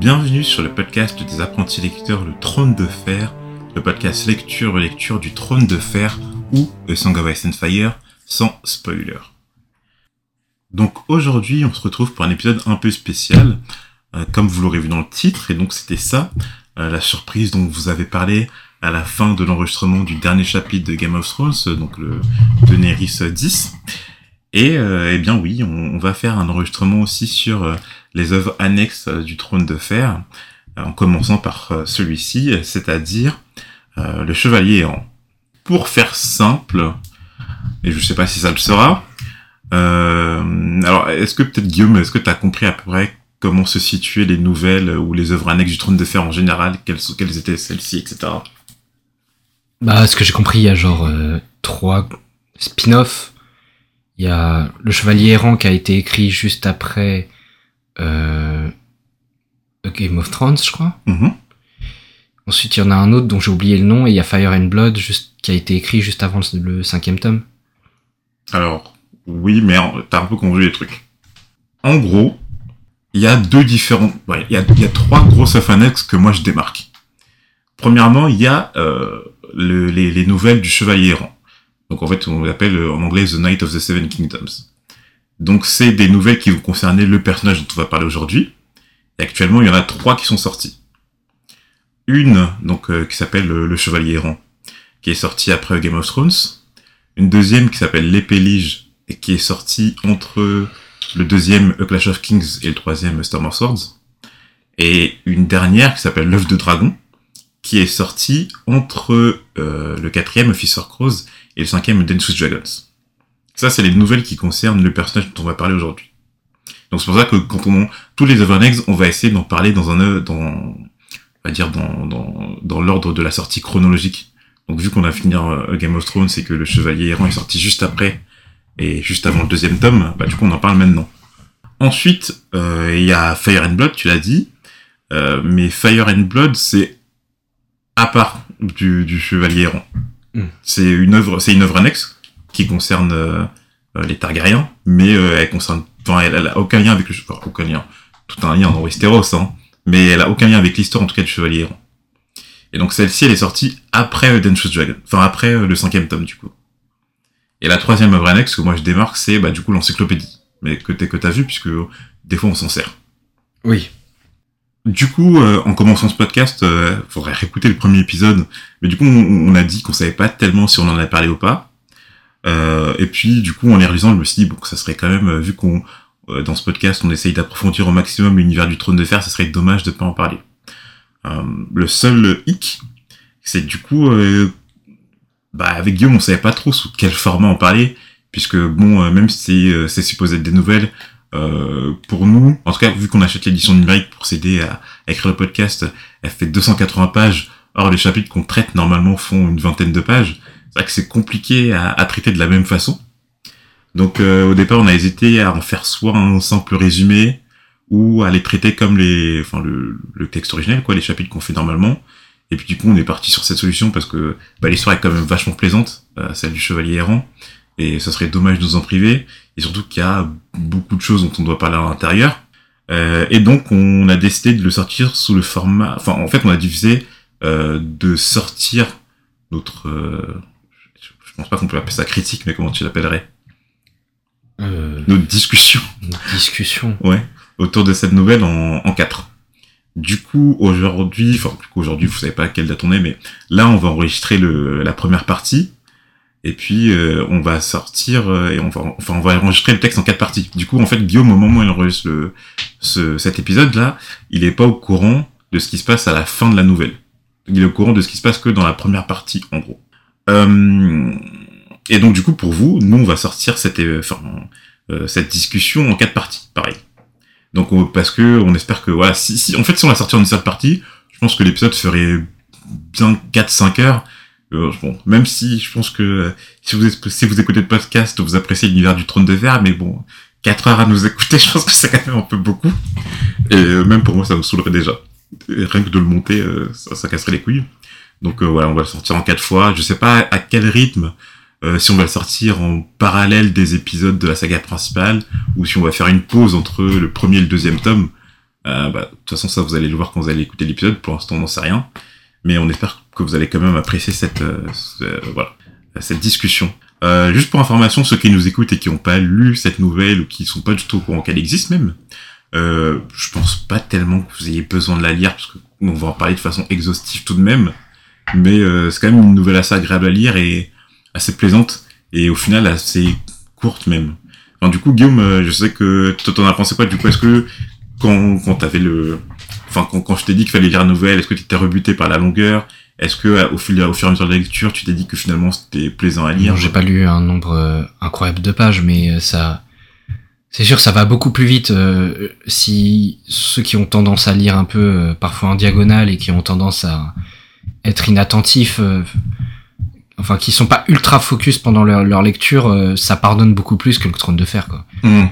Bienvenue sur le podcast des apprentis lecteurs Le Trône de Fer, le podcast lecture-lecture du Trône de Fer ou A Song of Ice and Fire sans spoiler. Donc aujourd'hui, on se retrouve pour un épisode un peu spécial, euh, comme vous l'aurez vu dans le titre, et donc c'était ça, euh, la surprise dont vous avez parlé à la fin de l'enregistrement du dernier chapitre de Game of Thrones, donc le Daenerys 10. Et eh bien oui, on, va faire un enregistrement aussi sur euh, les œuvres annexes euh, du Trône de Fer, euh, en commençant par celui-ci, c'est-à-dire le Chevalier errant. Pour faire simple, et je sais pas si ça le sera, alors est-ce que peut-être Guillaume, est-ce que tu as compris à peu près comment se situaient les nouvelles ou les œuvres annexes du Trône de Fer en général, quelles, quelles étaient celles-ci, etc. Bah, ce que j'ai compris, il y a genre trois spin-offs il y a Le Chevalier errant qui a été écrit juste après euh, Game of Thrones, je crois. Mhm. Ensuite, il y en a un autre dont j'ai oublié le nom, et il y a Fire and Blood juste, qui a été écrit juste avant le cinquième tome. Alors, oui, mais t'as un peu confondu les trucs. En gros, il y a deux différents... il, y a, il y a trois grosses annexes que moi je démarque. Premièrement, il y a euh, les, les nouvelles du Chevalier errant. Donc en fait, on l'appelle euh, en anglais The Night of the Seven Kingdoms. Donc c'est des nouvelles qui vont concerner le personnage dont on va parler aujourd'hui. Actuellement, il y en a trois qui sont sorties. Une, donc euh, qui s'appelle euh, Le Chevalier errant, qui est sortie après Game of Thrones. Une deuxième qui s'appelle L'épée lige et qui est sortie entre le deuxième Clash of Kings et le troisième Storm of Swords. Et une dernière qui s'appelle L'œuf de dragon, qui est sortie entre le quatrième Officer Crows et le cinquième Dance Dragons. Ça, c'est les nouvelles qui concernent le personnage dont on va parler aujourd'hui. Donc c'est pour ça que quand on tous les Overnegs, on va essayer d'en parler dans un dans on va dire dans dans, dans l'ordre de la sortie chronologique. Donc vu qu'on a fini euh, Game of Thrones, c'est que le Chevalier errant est sorti juste après et juste avant le deuxième tome, bah du coup on en parle maintenant. Ensuite, euh, il y a Fire and Blood, tu l'as dit, euh, mais Fire and Blood c'est à part du, du Chevalier errant. Hmm. C'est une œuvre, c'est une œuvre annexe qui concerne euh, euh, les Targaryens, mais euh, elle concerne, enfin, elle, a aucun lien avec le, enfin, aucun lien, tout un lien dans Westeros, hein, mais elle a aucun lien avec l'histoire en tout cas du Chevalier errant. Et donc celle-ci, elle est sortie après Dangerous Dragon, enfin après le cinquième tome du coup. Et la troisième œuvre annexe que moi je démarque, c'est bah du coup l'encyclopédie, mais que t'es que t'as vu puisque des fois on s'en sert. Oui. Du coup, euh, en commençant ce podcast, euh, faudrait réécouter le premier épisode. Mais du coup, on, a dit qu'on savait pas tellement si on en avait parlé ou pas. Euh, et puis, du coup, en les relisant, je me suis dit bon, ça serait quand même, vu qu'on dans ce podcast, on essaye d'approfondir au maximum l'univers du Trône de Fer, ça serait dommage de pas en parler. le seul hic, c'est du coup, bah avec Guillaume, on savait pas trop sous quel format en parler, puisque bon, même si c'est supposé être des nouvelles, euh, pour nous, en tout cas, vu qu'on achète l'édition numérique pour s'aider à, écrire le podcast, elle fait 280 pages. Or, les chapitres qu'on traite normalement font une vingtaine de pages. C'est vrai que c'est compliqué à, à, traiter de la même façon. Donc, euh, au départ, on a hésité à en faire soit un simple résumé ou à les traiter comme les, enfin, le, le texte originel, quoi, les chapitres qu'on fait normalement. Et puis, du coup, on est parti sur cette solution parce que bah, l'histoire est quand même vachement plaisante, euh, celle du chevalier errant et ce serait dommage de nous en priver, et surtout qu'il y a beaucoup de choses dont on doit parler à l'intérieur. Euh, et donc on a décidé de le sortir sous le format, enfin en fait on a divisé euh, de sortir notre, euh, pense pas qu'on peut appeler ça critique, mais comment tu l'appellerais euh, Notre discussion. Notre discussion. ouais, autour de cette nouvelle en, en quatre. Du coup, aujourd'hui, enfin, du coup, aujourd'hui, vous savez pas à quelle date on est, mais là, on va enregistrer le, la première partie, et puis euh, on va sortir euh, et on va enfin on va enregistrer le texte en quatre parties. Du coup en fait Guillaume au moment où il enregistre le, ce, cet épisode là, il est pas au courant de ce qui se passe à la fin de la nouvelle. Il est au courant de ce qui se passe que dans la première partie en gros. Euh, et donc du coup pour vous, nous on va sortir cette enfin cette discussion en quatre parties, pareil. Donc parce que on espère que voilà, si, en fait si on la sortir en une seule partie, je pense que l'épisode ferait bien 4-5 heures euh, bon, même si je pense que euh, si vous écoutez le podcast, vous appréciez l'univers du trône de verre, mais bon, 4 heures à nous écouter, je pense que c'est quand même un peu beaucoup. Et euh, même pour moi, ça me saoulerait déjà. rien que de le monter, ça, casserait les couilles. Donc voilà, on va le sortir en quatre fois. Je sais pas à quel rythme, si on va le sortir en parallèle des épisodes de la saga principale, ou si on va faire une pause entre le premier et le deuxième tome. Euh, bah, de toute façon, ça, vous allez le voir quand vous allez écouter l'épisode. Pour l'instant, on n'en sait rien. Mais on espère que vous allez quand même apprécier cette, euh, ce- euh, voilà, cette discussion. Euh, juste pour information, ceux qui nous écoutent et qui n'ont pas lu cette nouvelle ou qui sont pas du tout au courant qu'elle existe même, euh, je pense pas tellement que vous ayez besoin de la lire parce que on va en parler de façon exhaustive tout de même. Mais euh, c'est quand même une nouvelle assez agréable à lire et assez plaisante. Et au final assez courte même. Enfin, du coup, Guillaume, euh, je sais que toi t'en as pensé quoi? Du coup, est-ce que quand quand t'avais le, enfin quand, quand je t'ai dit qu'il fallait lire la nouvelle, est-ce que tu étais rebuté par la longueur? Est-ce que euh, au fil au fur et à mesure de la lecture, tu t'es dit que finalement c'était plaisant à lire? Non, j'ai pas lu un nombre euh, incroyable de pages, mais ça, c'est sûr, ça va beaucoup plus vite si ceux qui ont tendance à lire un peu parfois en diagonale et qui ont tendance à être inattentifs, euh, enfin qui sont pas ultra focus pendant leur, leur lecture, euh, ça pardonne beaucoup plus que le Trône de Fer. Quoi. Hmm.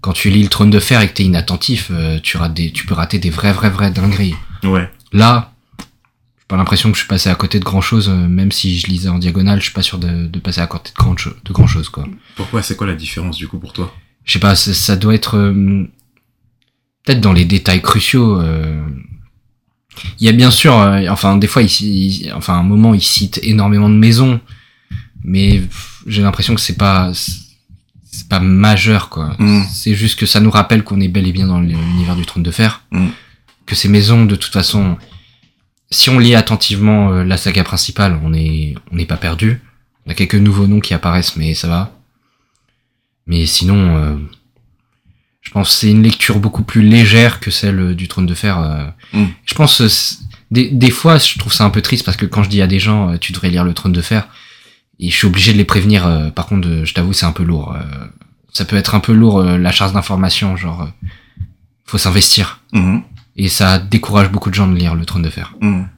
Quand tu lis le Trône de Fer et que t'es inattentif, euh, tu rates des, tu peux rater des vrais, vrais, vrais dingueries. Ouais. Là, j'ai pas l'impression que je suis passé à côté de grand chose, même si je lisais en diagonale, je suis pas sûr de, de passer à côté de grand, de grand chose, quoi. Pourquoi C'est quoi la différence du coup pour toi? Je sais pas, ça, ça doit être euh, peut-être dans les détails cruciaux. euh. Il y a bien sûr, euh, enfin des fois, il, il- enfin à un moment, il cite énormément de maisons, mais j'ai l'impression que c'est pas, c'est pas majeur, quoi. Mm. C'est juste que ça nous rappelle qu'on est bel et bien dans l'univers du trône de fer, Mm. que ces maisons, de toute façon, si on lit attentivement euh, la saga principale, on est, on n'est pas perdu. On a quelques nouveaux noms qui apparaissent, mais ça va. Mais sinon, euh, je pense que c'est une lecture beaucoup plus légère que celle du Trône de Fer. euh. Mm. Je pense euh, des, des fois, je trouve ça un peu triste parce que quand je dis à des gens, euh, tu devrais lire le Trône de Fer, et je suis obligé de les prévenir. euh, par contre, euh, je t'avoue, c'est un peu lourd. euh. ça peut être un peu lourd euh, la charge d'information, genre, euh, faut s'investir. Mhm. Et ça décourage beaucoup de gens de lire le Trône de Fer. Mhm.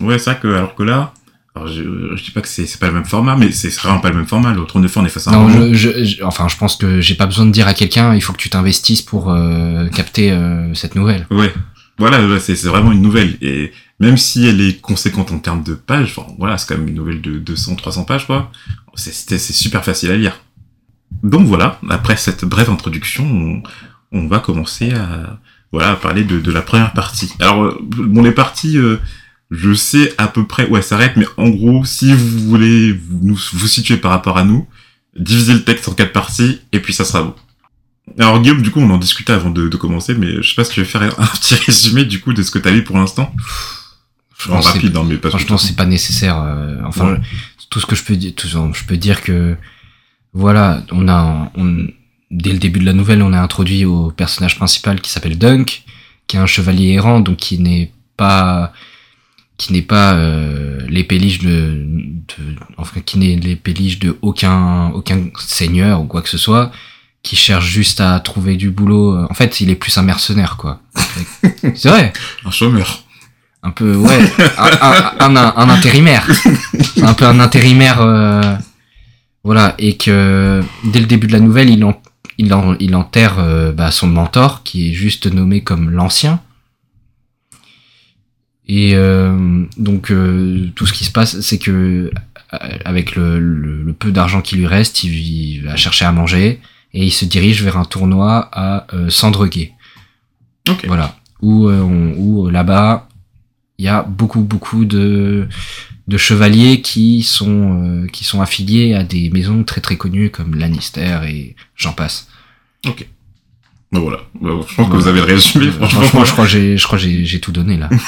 Ouais, vrai que alors que là, alors je, je dis pas que c'est c'est pas le même format, mais c'est vraiment pas le même format. Trône de Fer, on est face à un Non, je, je- enfin, je pense que j'ai pas besoin de dire à quelqu'un, il faut que tu t'investisses pour euh, capter euh, cette nouvelle. Ouais. Voilà, c'est c'est vraiment une nouvelle. Et même si elle est conséquente en termes de pages, enfin, voilà, c'est quand même une nouvelle de 200, 300 pages, quoi. C'est c'est- c'est super facile à lire. Donc voilà, après cette brève introduction, on, on va commencer à, voilà, à parler de, de la première partie. Alors, euh, bon, les parties, euh, je sais à peu près où elles s'arrêtent, mais en gros, si vous voulez vous, nous, vous situer par rapport à nous, divisez le texte en quatre parties, et puis ça sera bon. Alors Guillaume, du coup, on en discutait avant de, de commencer, mais je sais pas si tu veux faire un petit résumé du coup de ce que t'as lu pour l'instant. En rapide, hein, mais pas Franchement, c'est pas nécessaire. euh, enfin, Ouais. tout ce que je peux dire, tout, je peux dire que voilà, on a, on, dès le début de la nouvelle, on a introduit au personnage principal qui s'appelle Dunk, qui est un chevalier errant, donc qui n'est pas, qui n'est pas euh, les péliges de, de- enfin, qui n'est les péliges de aucun, aucun seigneur ou quoi que ce soit, qui cherche juste à trouver du boulot. En fait, il est plus un mercenaire, quoi. c'est vrai un chômeur. un peu ouais un, un, un, un intérimaire un peu un intérimaire euh, voilà et que dès le début de la nouvelle il en, il, en, il enterre euh, bah, son mentor qui est juste nommé comme l'ancien et euh, donc euh, tout ce qui se passe c'est que euh, avec le, le, le peu d'argent qui lui reste il, il va chercher à manger et il se dirige vers un tournoi à euh, Sandreguet Ok. voilà où, euh, on- où euh, là-bas il y a beaucoup beaucoup de de chevaliers qui sont euh, qui sont affiliés à des maisons très très connues comme Lannister et j'en passe. Ben voilà. Ben, je pense que vous avez le résumé, franchement. Franchement, je crois que j'ai je crois j'ai tout donné là.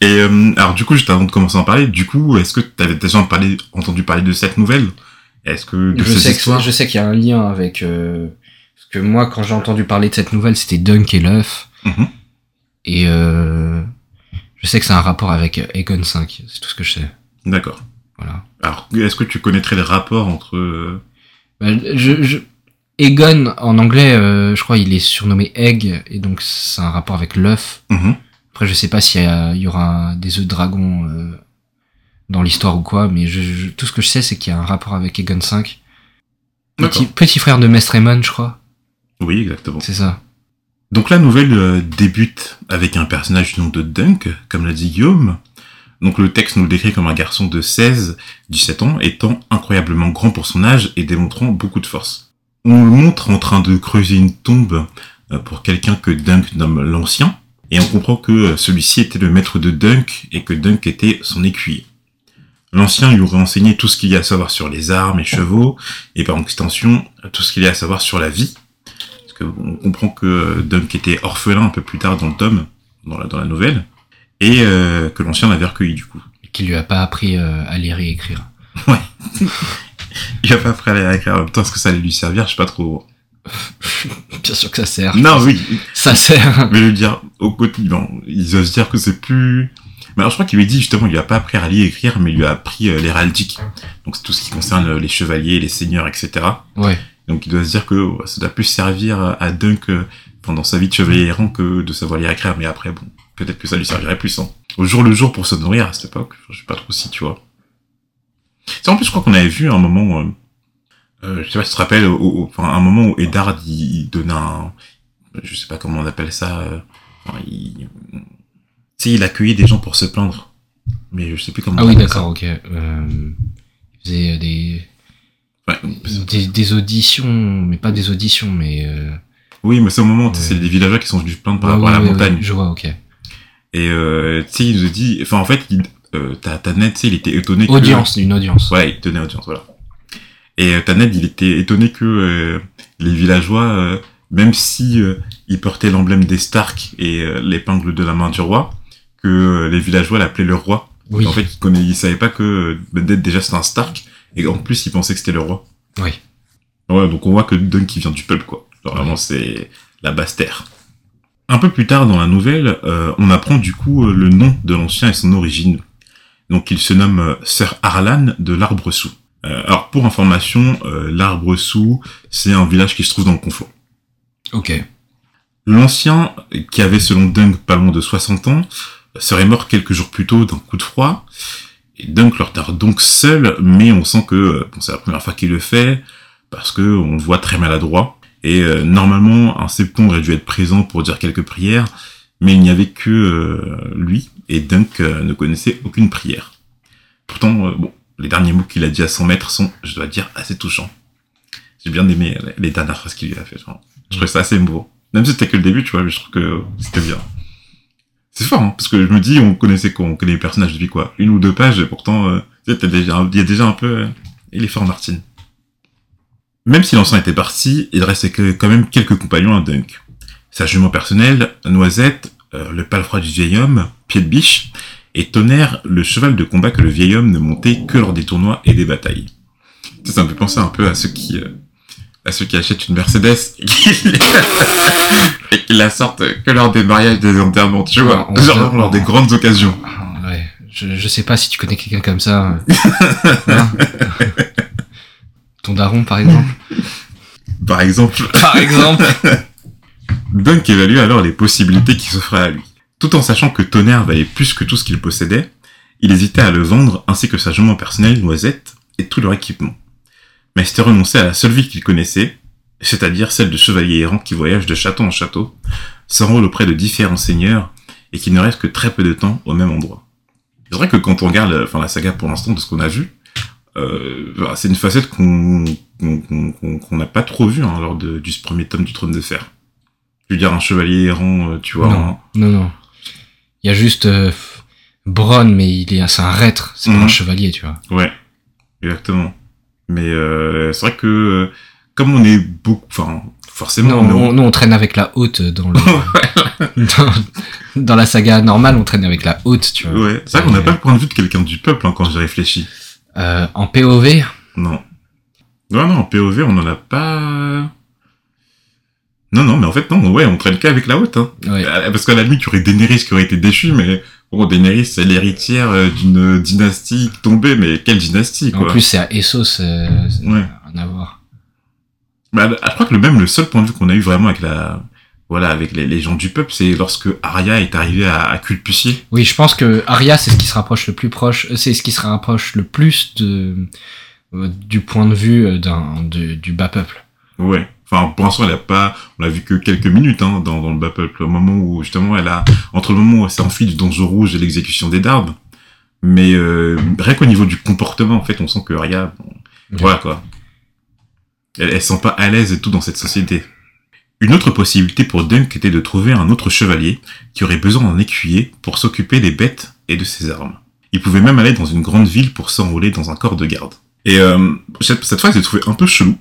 Et euh, alors du coup, juste avant de commencer à en parler, du coup, est-ce que t'avais déjà parlé, entendu parler de cette nouvelle? Est-ce que de je sais que je sais qu'il y a un lien avec euh, parce que moi quand j'ai entendu parler de cette nouvelle, c'était Dunk et l'œuf Mhm. et euh, je sais que c'est un rapport avec Aegon 5, c'est tout ce que je sais. D'accord. Voilà. Alors, est-ce que tu connaîtrais le rapport entre euh, Bah, je, je... Egon, en anglais, euh, je crois, il est surnommé Egg, et donc c'est un rapport avec l'œuf. mhm. Après, je sais pas s'il y, aura des œufs de dragon euh, dans l'histoire ou quoi, mais je, je- tout ce que je sais, c'est qu'il y a un rapport avec Egon 5. Petit, frère de Mestre Aemon, je crois. Oui, exactement. C'est ça. Donc la nouvelle euh, débute avec un personnage du nom de Dunk, comme l'a dit Guillaume. Donc le texte nous le décrit comme un garçon de 16, 17 ans, étant incroyablement grand pour son âge et démontrant beaucoup de force. On le montre en train de creuser une tombe euh, pour quelqu'un que Dunk nomme l'ancien, et on comprend que euh, celui-ci était le maître de Dunk et que Dunk était son écuyer. L'ancien lui aurait enseigné tout ce qu'il y a à savoir sur les armes et chevaux, et par extension, tout ce qu'il y a à savoir sur la vie. Parce que on comprend que euh, Dunk était orphelin un peu plus tard dans le tome, dans la, dans la nouvelle, et euh, que l'ancien l'avait recueilli du coup. Qui lui a pas appris euh, à lire et écrire. Ouais. Il a pas appris à aller écrire en même temps, est-ce que ça allait lui servir Je sais pas trop. Bien sûr que ça sert. Non, oui, Ça sert. mais je veux dire, au quotidien, ils osent dire que c'est plus... Mais alors je crois qu'il lui dit justement, il lui a pas appris à lire et écrire, mais il lui a appris euh, l'héraldique. Donc c'est tout ce qui concerne euh, les chevaliers, les seigneurs, etc. Ouais. Donc il doit se dire que ça doit plus servir à Dunk euh, pendant sa vie de chevalier errant que de savoir lire et écrire. Mais après, bon, peut-être que ça lui servirait plus. Hein. Au jour le jour pour se nourrir à cette époque, je sais pas trop si tu vois. C'est en plus, je crois qu'on avait vu un moment, euh, euh, je sais pas si tu te rappelles, au- au- enfin un moment où Eddard il, il un, je sais pas comment on appelle ça, euh, enfin, il, tu sais, il accueillait des gens pour se plaindre. Mais je sais plus comment. Ah on oui, d'accord, ok. Euh, il faisait euh, des. Ouais. des, des auditions, mais pas des auditions, mais... Euh... Oui, mais c'est au moment, Ouais. c'est des villageois qui sont venus se plaindre par ouais, rapport à la montagne. je vois, ok. Et euh, tu sais, il nous a dit, enfin en fait, il, euh, il était étonné que... Audience, une audience. Ouais, il tenait audience, voilà. Et euh, il était étonné que euh, les villageois, euh, même si euh, ils portaient l'emblème des Stark et l'épingle de la main du roi, que les villageois l'appelaient le roi. Oui. En fait, ils, connaissaient, ils savaient pas que Ned déjà c'était un Stark, et en plus ils pensaient que c'était le roi. Oui. Ouais, donc on voit que Dunk il vient du peuple, quoi. Genre, vraiment, c'est la basse terre. Un peu plus tard dans la nouvelle, on apprend du coup le nom de l'ancien et son origine. Donc il se nomme euh, Sir Arlan de l'Arbre-Sous. Euh, alors pour information, euh, l'Arbre-Sous, c'est un village qui se trouve dans le confort. Ok. L'ancien, qui avait selon Dunk pas loin de 60 ans, serait mort quelques jours plus tôt d'un coup de froid. Et Dunk leur tarde donc seul, mais on sent que euh, bon, c'est la première fois qu'il le fait, parce que on le voit très maladroit. Et euh, normalement, un septon aurait dû être présent pour dire quelques prières, mais il n'y avait que euh, lui, et Dunk euh, ne connaissait aucune prière. Pourtant, euh, bon, les derniers mots qu'il a dit à son maître sont, je dois dire, assez touchants. J'ai bien aimé les- dernières phrases qu'il lui a fait. Je trouvais ça assez émouvant. Même si c'était que le début, tu vois, je trouve que c'était bien. C'est fort, hein, parce que je me dis, on connaissait quoi, on connaît les personnages depuis quoi, une ou deux pages, et pourtant, euh, il y a déjà un peu, il est fort, Martin. Même si l'ancien était parti, il restait quand même quelques compagnons à Dunk. Sa jument personnelle, Noisette, euh, le palefroid du vieil homme, Pied de Biche, et Tonnerre, le cheval de combat que le vieil homme ne montait que lors des tournois et des batailles. Ça me fait penser un peu à ceux qui, euh, à ceux qui achètent une Mercedes et qui, et qui la sortent que lors des mariages, des enterrements, tu vois, On- genre lors des grandes occasions. Ah, Ouais. Je, je sais pas si tu connais quelqu'un comme ça. euh. Hein Ton daron, par exemple. Par exemple, Par exemple. Dunk évalue alors les possibilités qui s'offraient à lui. Tout en sachant que Tonnerre valait plus que tout ce qu'il possédait, il hésitait à le vendre ainsi que sa jument personnelle, Noisette, et tout leur équipement. Mais c'était renoncer à la seule vie qu'il connaissait, c'est-à-dire celle de chevalier errant qui voyage de château en château, s'enrôle auprès de différents seigneurs, et qui ne reste que très peu de temps au même endroit. C'est vrai que quand on regarde enfin, la saga pour l'instant de ce qu'on a vu, euh, c'est une facette qu'on qu'on qu'on- qu'on n'a pas trop vue hein, lors de, du premier tome du Trône de Fer. Je veux dire, un chevalier errant, euh, tu vois. non, hein. non, non. Il y a juste euh, Bronn, mais il est, c'est un reître, c'est pas Mhm. un chevalier, tu vois. Ouais, exactement. Mais euh, c'est vrai que euh, comme on est beaucoup, enfin, forcément, Non, on- on- nous on traîne avec la haute dans le dans, dans la saga normale, on traîne avec la haute, tu vois. ouais, c'est vrai qu'on n'a pas le point de vue de quelqu'un du peuple hein, quand j'y réfléchis. Euh, en POV, Non. Non, non, en POV, on n'en a pas. Non, non, mais en fait, non, ouais, on traîne qu'avec la haute, hein. ouais. Euh, Parce qu'à la limite, il y aurait Daenerys qui aurait été déchu, mais bon, Daenerys, c'est l'héritière euh, d'une dynastie tombée, mais quelle dynastie, en quoi. plus c'est à Essos, euh, Ouais. rien à voir. Bah, je crois que le même, le seul point de vue qu'on a eu vraiment avec la, voilà, avec les, les gens du peuple, c'est lorsque Arya est arrivée à, à Culpucier. Oui, je pense que Arya c'est ce qui se rapproche le plus proche, euh, c'est ce qui se rapproche le plus de euh, du point de vue d'un de- du bas peuple. Ouais. Enfin, pour l'instant, elle a pas, on l'a vu que quelques minutes, hein, dans, dans le peuple, au moment où, justement, elle a, entre le moment où elle s'est enfuie du donjon rouge et l'exécution des Darbes. Mais, euh, rien qu'au niveau du comportement, en fait, on sent que Arya, bon, voilà, quoi. Elle, elle se sent pas à l'aise et tout dans cette société. Une autre possibilité pour Dunk était de trouver un autre chevalier qui aurait besoin d'un écuyer pour s'occuper des bêtes et de ses armes. Il pouvait même aller dans une grande ville pour s'enrôler dans un corps de garde. Et euh, cette, cette phrase, j'ai trouvé un peu chelou,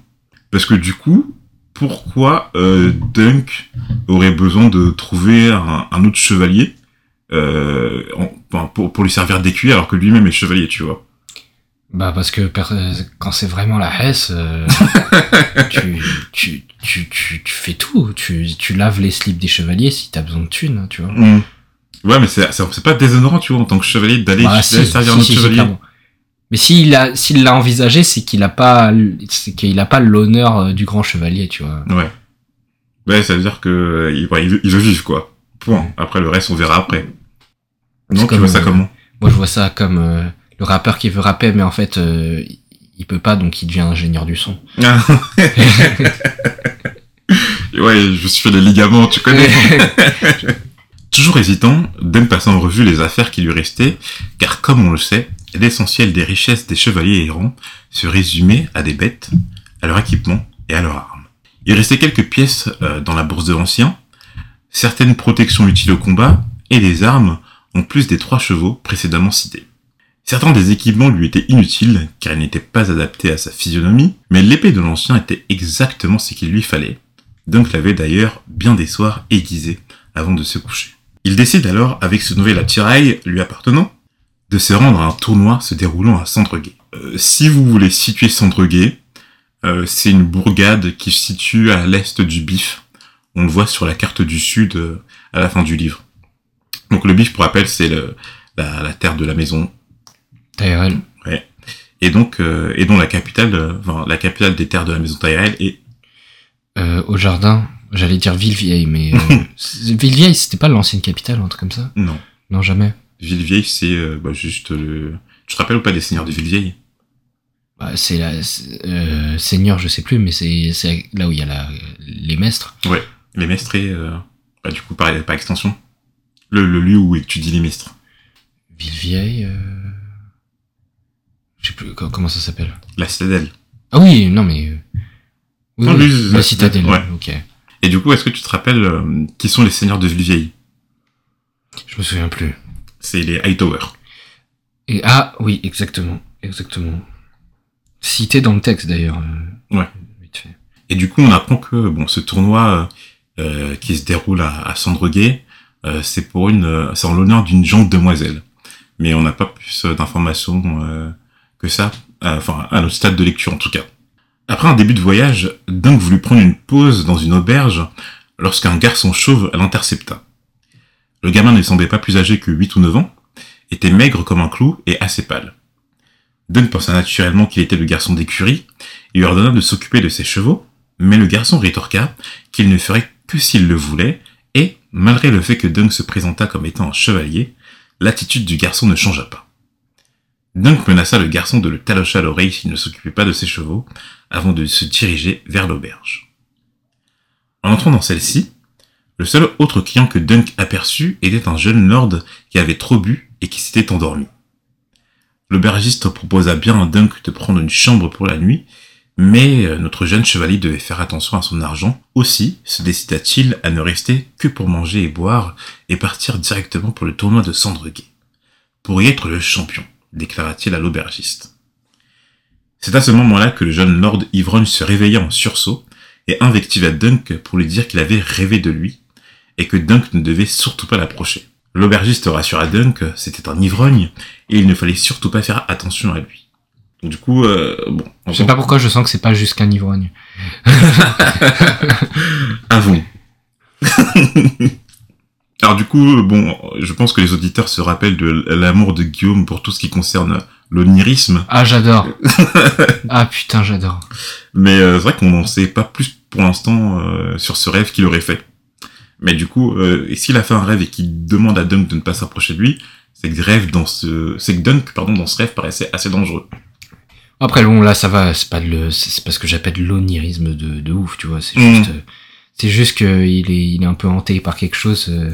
parce que du coup, pourquoi euh, Dunk aurait besoin de trouver un, un autre chevalier euh, en- pour, pour lui servir d'écuyer alors que lui-même est chevalier, tu vois? Bah parce que quand c'est vraiment la Hesse, euh, tu, tu, tu, tu, tu fais tout. Tu, laves les slips des chevaliers si t'as besoin de thunes, hein, tu vois. Ouais, mais c'est pas déshonorant, tu vois, en tant que chevalier, d'aller Bah, si, servir si, un autre si, chevalier. Mais s'il a, s'il l'a envisagé, c'est qu'il a pas, c'est qu'il a pas l'honneur euh, du grand chevalier, tu vois. Ouais. Ouais, ça veut dire que il, ouais, il veut, il veut vivre, quoi. Point. Après, le reste, on verra après. Non, tu vois ça euh, comment? Moi, je vois ça comme euh, le rappeur qui veut rapper, mais en fait, euh, il peut pas, donc il devient ingénieur du son. Ouais, je me suis fait les ligaments, tu connais. Toujours hésitant, Dan passait en revue les affaires qui lui restaient, car comme on le sait, l'essentiel des richesses des chevaliers errants se résumait à des bêtes, à leur équipement et à leurs armes. Il restait quelques pièces euh, dans la bourse de l'ancien, certaines protections utiles au combat, et des armes en plus des trois chevaux précédemment cités. Certains des équipements lui étaient inutiles, car ils n'étaient pas adaptés à sa physionomie, mais l'épée de l'ancien était exactement ce qu'il lui fallait. Dunk l'avait d'ailleurs bien des soirs aiguisé avant de se coucher. Il décide alors, avec ce nouvel attirail lui appartenant, de se rendre à un tournoi se déroulant à Sandreguet. Euh, si vous voulez situer Sandreguet, euh, c'est une bourgade qui se situe à l'est du Bif. On le voit sur la carte du Sud euh, à la fin du livre. Donc le Bif, pour rappel, c'est la, la terre de la maison Tyrell. et donc et dont la capitale, enfin, la capitale des terres de la maison Tyrell est au jardin, j'allais dire Villevieille, mais Villevieille, c'était pas l'ancienne capitale, un truc comme ça? Non Non, jamais. Villevieille, c'est euh, bah, juste le. Tu te rappelles ou pas des seigneurs de Villevieille? Bah, c'est la euh, Seigneur, je sais plus, mais c'est là où il y a la, les maîtres. Les maestrés, euh, bah, du coup, par, par extension. Le, le lieu où étudie les maîtres? Villevieille. Je sais plus co- comment ça s'appelle? La citadelle. Ah oui, non mais. Oui, Non, oui, lui, c'est- la citadelle. ouais. Ok. Et du coup, est-ce que tu te rappelles qui sont les seigneurs de Villevieille? Je me souviens plus. C'est les Hightower. Et ah oui, exactement, exactement. Cité dans le texte d'ailleurs. euh, Ouais. Et du coup, on apprend que bon, ce tournoi euh, euh, qui se déroule à, à Sandreguet, euh, c'est pour une, c'est en l'honneur d'une jeune demoiselle. Mais on n'a pas plus d'informations euh, que ça, enfin à notre stade de lecture en tout cas. Après un début de voyage, Dunk voulut prendre une pause dans une auberge lorsqu'un garçon chauve l'intercepta. Le gamin ne semblait pas plus âgé que 8 ou 9 ans, était maigre comme un clou et assez pâle. Dunk pensa naturellement qu'il était le garçon d'écurie et lui ordonna de s'occuper de ses chevaux, mais le garçon rétorqua qu'il ne ferait que s'il le voulait, et, malgré le fait que Dunk se présenta comme étant un chevalier, l'attitude du garçon ne changea pas. Dunk menaça le garçon de le talocher à l'oreille s'il ne s'occupait pas de ses chevaux, avant de se diriger vers l'auberge. En entrant dans celle-ci, le seul autre client que Dunk aperçut était un jeune lord qui avait trop bu et qui s'était endormi. L'aubergiste proposa bien à Dunk de prendre une chambre pour la nuit, mais euh, notre jeune chevalier devait faire attention à son argent. Aussi se décida-t-il à ne rester que pour manger et boire et partir directement pour le tournoi de Sandreguet. Pour y être le champion, déclara-t-il à l'aubergiste. C'est à ce moment-là que le jeune lord ivrogne se réveilla en sursaut et invectiva Dunk pour lui dire qu'il avait rêvé de lui et que Dunk ne devait surtout pas l'approcher. L'aubergiste rassura Dunk, c'était un ivrogne et il ne fallait surtout pas faire attention à lui. Donc, du coup, euh, bon, Je sais pas pourquoi je sens que c'est pas juste qu'un ivrogne. Avons. Alors du coup, bon, je pense que les auditeurs se rappellent de l'amour de Guillaume pour tout ce qui concerne l'onirisme, Ah j'adore. ah putain j'adore. mais euh, c'est vrai qu'on n'en sait pas plus pour l'instant euh, sur ce rêve qu'il aurait fait. Mais du coup, euh, s'il a fait un rêve et qu'il demande à Dunk de ne pas s'approcher de lui, c'est que rêve dans ce, c'est que Dunk, pardon, dans ce rêve paraissait assez dangereux. Après bon là ça va, c'est pas le, c'est pas ce que j'appelle l'onirisme de, de ouf, tu vois. C'est Mhm. juste, euh, c'est juste qu'il est, il est un peu hanté par quelque chose euh,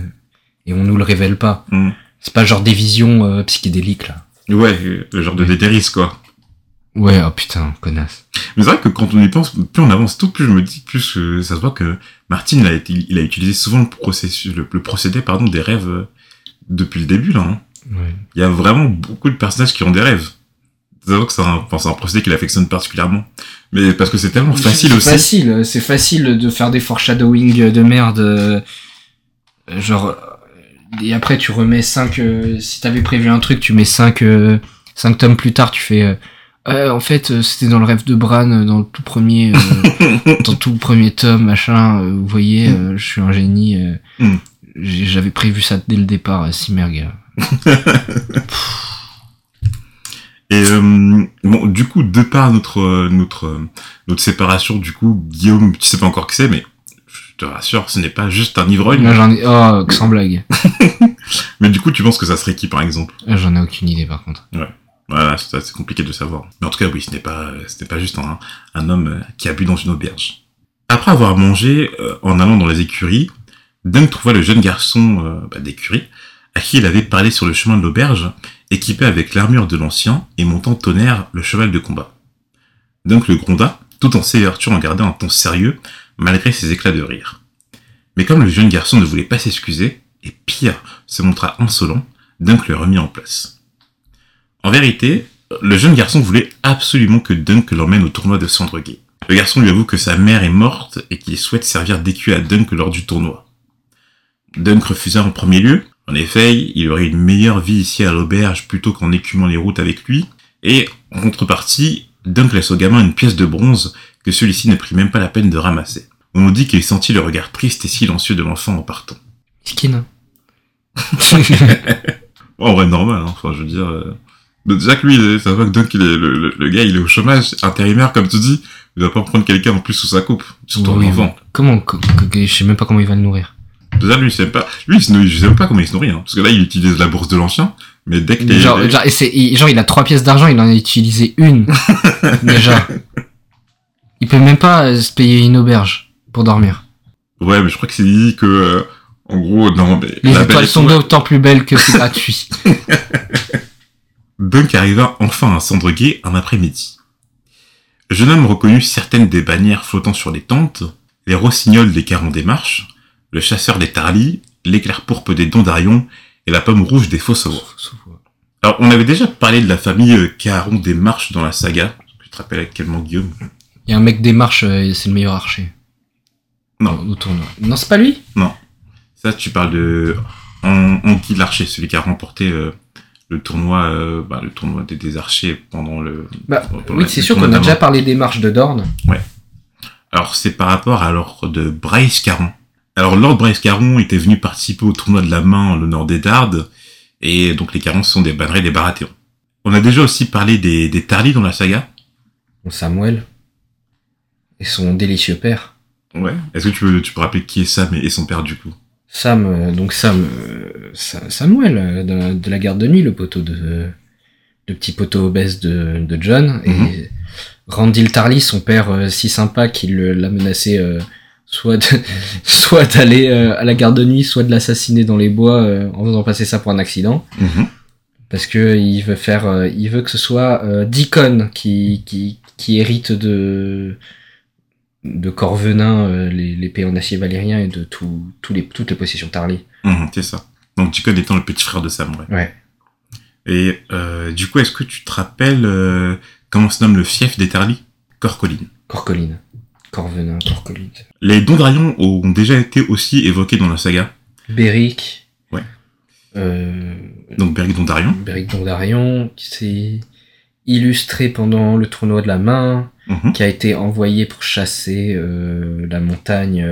et on nous le révèle pas. Mhm. C'est pas genre des visions euh, psychédéliques là. Ouais, le genre de Ouais. déterris, quoi. Ouais, oh putain, connasse. Mais c'est vrai que quand on y pense, plus on avance tout, plus je me dis, plus euh, ça se voit que Martin, il a, été, il a utilisé souvent le, processus, le, le procédé pardon, des rêves euh, depuis le début. là. Hein. Ouais. Il y a vraiment beaucoup de personnages qui ont des rêves. Ça se voit que c'est un, enfin, c'est un procédé qu'il affectionne particulièrement. Mais parce que c'est tellement facile C'est aussi. facile, c'est facile de faire des foreshadowing de merde. euh, Genre, euh, et après tu remets 5, si t'avais prévu un truc, tu mets 5 cinq tomes plus tard, tu fais... en fait, euh, c'était dans le rêve de Bran, euh, dans le tout premier, euh, dans tout le premier tome, machin. euh, vous voyez, euh, je suis un génie. Mm. J'avais prévu ça dès le départ, Simmerg. Et bon, du coup, de par notre notre notre séparation, du coup, Guillaume, tu sais pas encore qui c'est, mais je te rassure, ce n'est pas juste un ivrogne. J'en ai, oh, sans blague. Mais du coup, tu penses que ça serait qui, par exemple? J'en ai aucune idée, par contre. Voilà, c'est compliqué de savoir. Mais en tout cas, oui, ce n'est pas, juste un, un homme euh, qui a bu dans une auberge. Après avoir mangé, euh, en allant dans les écuries, Dunk trouva le jeune garçon euh, bah, d'écurie, à qui il avait parlé sur le chemin de l'auberge, équipé avec l'armure de l'ancien et montant tonnerre le cheval de combat. Dunk le gronda, tout en s'évertuant en gardant un ton sérieux, malgré ses éclats de rire. Mais comme le jeune garçon ne voulait pas s'excuser, et pire, se montra insolent, Dunk le remit en place. En vérité, le jeune garçon voulait absolument que Dunk l'emmène au tournoi de Sandreguet. Le garçon lui avoue que sa mère est morte et qu'il souhaite servir d'écu à Dunk lors du tournoi. Dunk refusa en premier lieu. En effet, il aurait une meilleure vie ici à l'auberge plutôt qu'en écumant les routes avec lui. Et, en contrepartie, Dunk laisse au gamin une pièce de bronze que celui-ci ne prit même pas la peine de ramasser. On nous dit qu'il sentit le regard triste et silencieux de l'enfant en partant. Skin. En vrai, normal, hein. Enfin, je veux dire... euh, Déjà que lui, ça voit que est, le, le- le gars, il est au chômage, intérimaire, comme tu dis. Il doit pas prendre quelqu'un en plus sous sa coupe. Surtout Oui, un enfant. Comment, co- co- je sais même pas comment il va le nourrir. Déjà, lui, il sait pas, lui, il se nourrit, je sais même pas comment il se nourrit, hein. Parce que là, il utilise la bourse de l'ancien. Mais dès que Genre, genre, et c'est- il, genre, il a trois pièces d'argent, il en a utilisé une. déjà. Il peut même pas euh, se payer une auberge pour dormir. ouais, mais je crois que c'est dit que, euh, en gros, non, mais Les étoiles sont d'autant plus belles que c'est gratuit. Dunk arriva enfin à Sandreguet un après-midi. Le jeune homme reconnut certaines des bannières flottant sur les tentes, les rossignols des carons des marches, le chasseur des tarlis, l'éclair pourpre des dondarions et la pomme rouge des fossois. Alors, on avait déjà parlé de la famille euh, Caron des marches dans la saga. Tu te rappelles avec quel nom, Guillaume? Il y a un mec des marches, euh, c'est le meilleur archer. Non. Au tournoi. Non, c'est pas lui? Ça, tu parles de An- Anguille Larcher, celui qui a remporté euh, le tournoi, euh, bah, le tournoi des, des archers pendant le. Bah, pendant oui, c'est sûr qu'on a déjà parlé des marches de Dorne. Alors, c'est par rapport à l'ordre de Bryce Caron. Alors, Lord Bryce Caron était venu participer au tournoi de la main en l'honneur des Dardes, et donc les Carons sont des bannerets des Baratheons. On a déjà aussi parlé des, des Tarly dans la saga. Samuel. Et son délicieux père. Ouais. Est-ce que tu peux, tu peux rappeler qui est Sam et et son père du coup? Sam, euh, donc Sam, euh, Samuel, euh, de, la- de la garde de nuit, le poteau de, le petit poteau obèse de, de John, Mhm. et Randall Tarly, son père euh, si sympa qu'il l'a menacé euh, soit de- soit d'aller euh, à la garde de nuit, soit de l'assassiner dans les bois en faisant passer ça pour un accident, parce que il veut faire, il veut que ce soit Deacon qui, qui qui hérite de de Corvenin, euh, les- l'épée en acier valérien et de tout, les, toutes les possessions Tarly. Mhm, c'est ça. Donc Deacon étant le petit frère de Sam, ouais. Ouais. Et euh, du coup, est-ce que tu te rappelles euh, comment se nomme le fief des Tarly? Corcoline. Corcoline. Corvenin, Corcoline. Les Dondrayons ont déjà été aussi évoqués dans la saga. Beric. Ouais. Euh, Donc Beric Dondarion. Beric Dondarion, qui s'est illustré pendant le tournoi de la main, Mhm. qui a été envoyé pour chasser la montagne